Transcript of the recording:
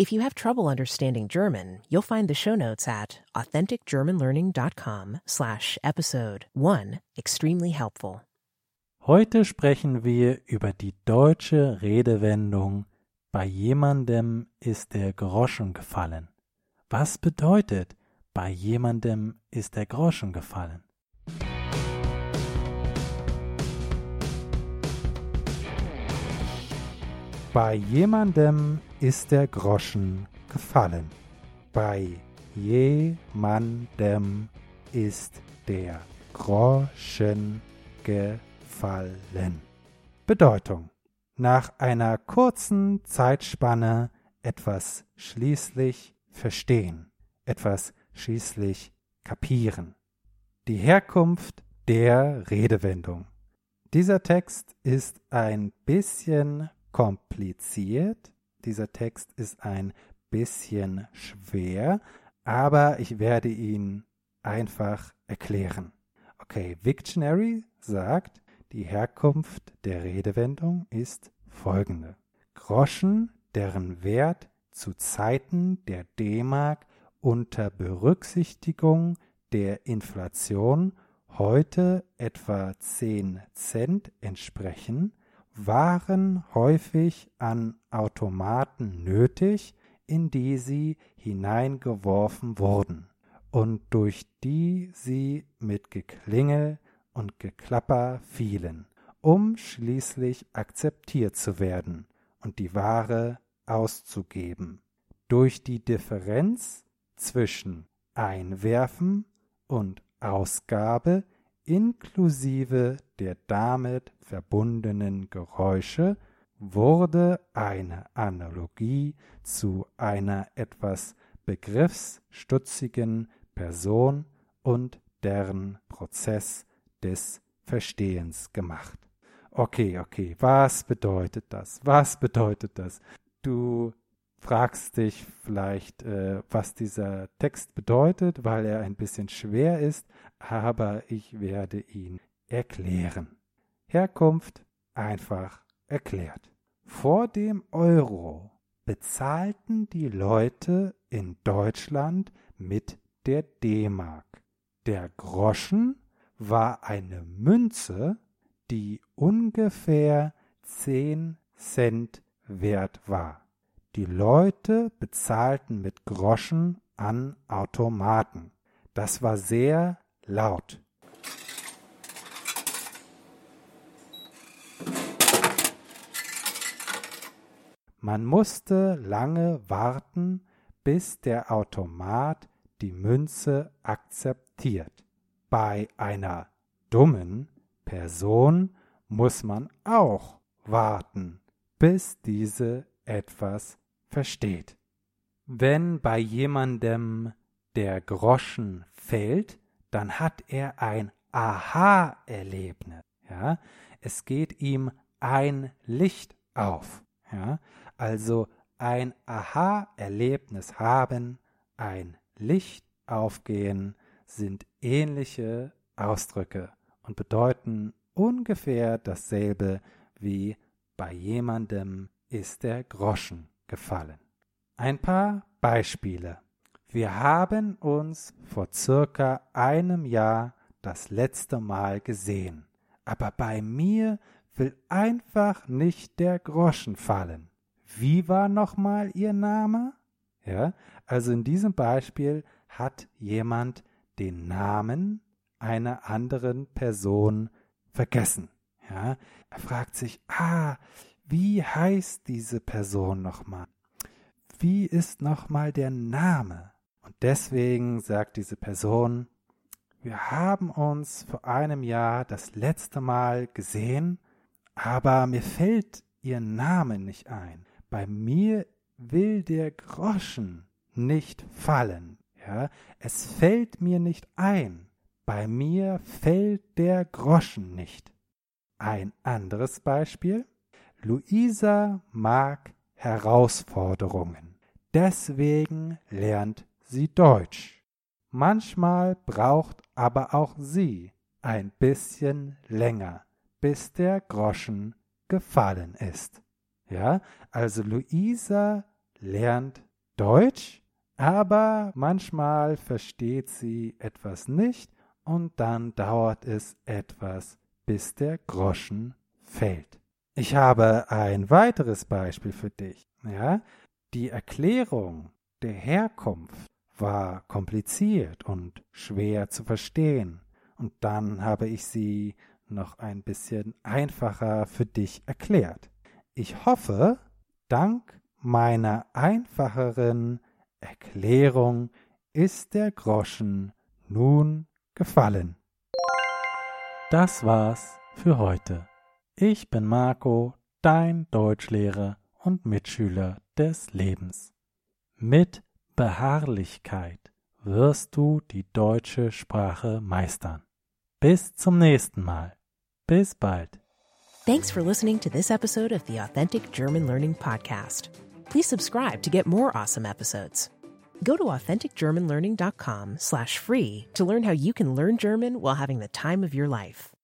If you have trouble understanding German, you'll find the show notes at authenticgermanlearning.com slash episode 1 extremely helpful. Heute sprechen wir über die deutsche Redewendung bei jemandem ist der Groschen gefallen. Was bedeutet bei jemandem ist der Groschen gefallen? Bei jemandem ist der Groschen gefallen. Bei jemandem ist der Groschen gefallen. Bedeutung. Nach einer kurzen Zeitspanne etwas schließlich verstehen, etwas schließlich kapieren. Die Herkunft der Redewendung. Dieser Text ist ein bisschen kompliziert. Dieser Text ist ein bisschen schwer, aber ich werde ihn einfach erklären. Okay, Victionary sagt, die Herkunft der Redewendung ist folgende. Groschen, deren Wert zu Zeiten der D-Mark unter Berücksichtigung der Inflation heute etwa 10 Cent entsprechen, waren häufig an Automaten nötig, in die sie hineingeworfen wurden und durch die sie mit Geklingel und Geklapper fielen, um schließlich akzeptiert zu werden und die Ware auszugeben. Durch die Differenz zwischen Einwerfen und Ausgabe inklusive der damit verbundenen Geräusche wurde eine Analogie zu einer etwas begriffsstutzigen Person und deren Prozess des Verstehens gemacht. Okay, okay, was bedeutet das? Was bedeutet das? Du fragst dich vielleicht, äh, was dieser Text bedeutet, weil er ein bisschen schwer ist, aber ich werde ihn erklären. Herkunft einfach erklärt. Vor dem Euro bezahlten die Leute in Deutschland mit der D-Mark. Der Groschen war eine Münze, die ungefähr zehn Cent wert war. Die Leute bezahlten mit Groschen an Automaten. Das war sehr laut. Man musste lange warten, bis der Automat die Münze akzeptiert. Bei einer dummen Person muss man auch warten, bis diese etwas versteht. Wenn bei jemandem der Groschen fällt, dann hat er ein Aha-Erlebnis. Ja, es geht ihm ein Licht auf. Ja, also ein Aha-Erlebnis haben, ein Licht aufgehen, sind ähnliche Ausdrücke und bedeuten ungefähr dasselbe wie bei jemandem ist der Groschen gefallen. Ein paar Beispiele. Wir haben uns vor circa einem Jahr das letzte Mal gesehen, aber bei mir will einfach nicht der Groschen fallen. Wie war nochmal Ihr Name? Ja, also in diesem Beispiel hat jemand den Namen einer anderen Person vergessen. Ja, er fragt sich, ah, wie heißt diese Person nochmal? Wie ist nochmal der Name? Und deswegen sagt diese Person, wir haben uns vor einem Jahr das letzte Mal gesehen, aber mir fällt ihr Name nicht ein. Bei mir will der Groschen nicht fallen. Ja, es fällt mir nicht ein. Bei mir fällt der Groschen nicht. Ein anderes Beispiel. Luisa mag Herausforderungen. Deswegen lernt sie Deutsch. Manchmal braucht aber auch sie ein bisschen länger, bis der Groschen gefallen ist. Ja, also Luisa lernt Deutsch, aber manchmal versteht sie etwas nicht und dann dauert es etwas, bis der Groschen fällt. Ich habe ein weiteres Beispiel für dich. Ja, die Erklärung der Herkunft war kompliziert und schwer zu verstehen. Und dann habe ich sie noch ein bisschen einfacher für dich erklärt. Ich hoffe, dank meiner einfacheren Erklärung ist der Groschen nun gefallen. Das war's für heute. Ich bin Marco, dein Deutschlehrer und Mitschüler des Lebens. Mit Beharrlichkeit wirst du die deutsche Sprache meistern. Bis zum nächsten Mal. Bis bald. Thanks for listening to this episode of the Authentic German Learning Podcast. Please subscribe to get more awesome episodes. Go to authenticgermanlearning.com slash free to learn how you can learn German while having the time of your life.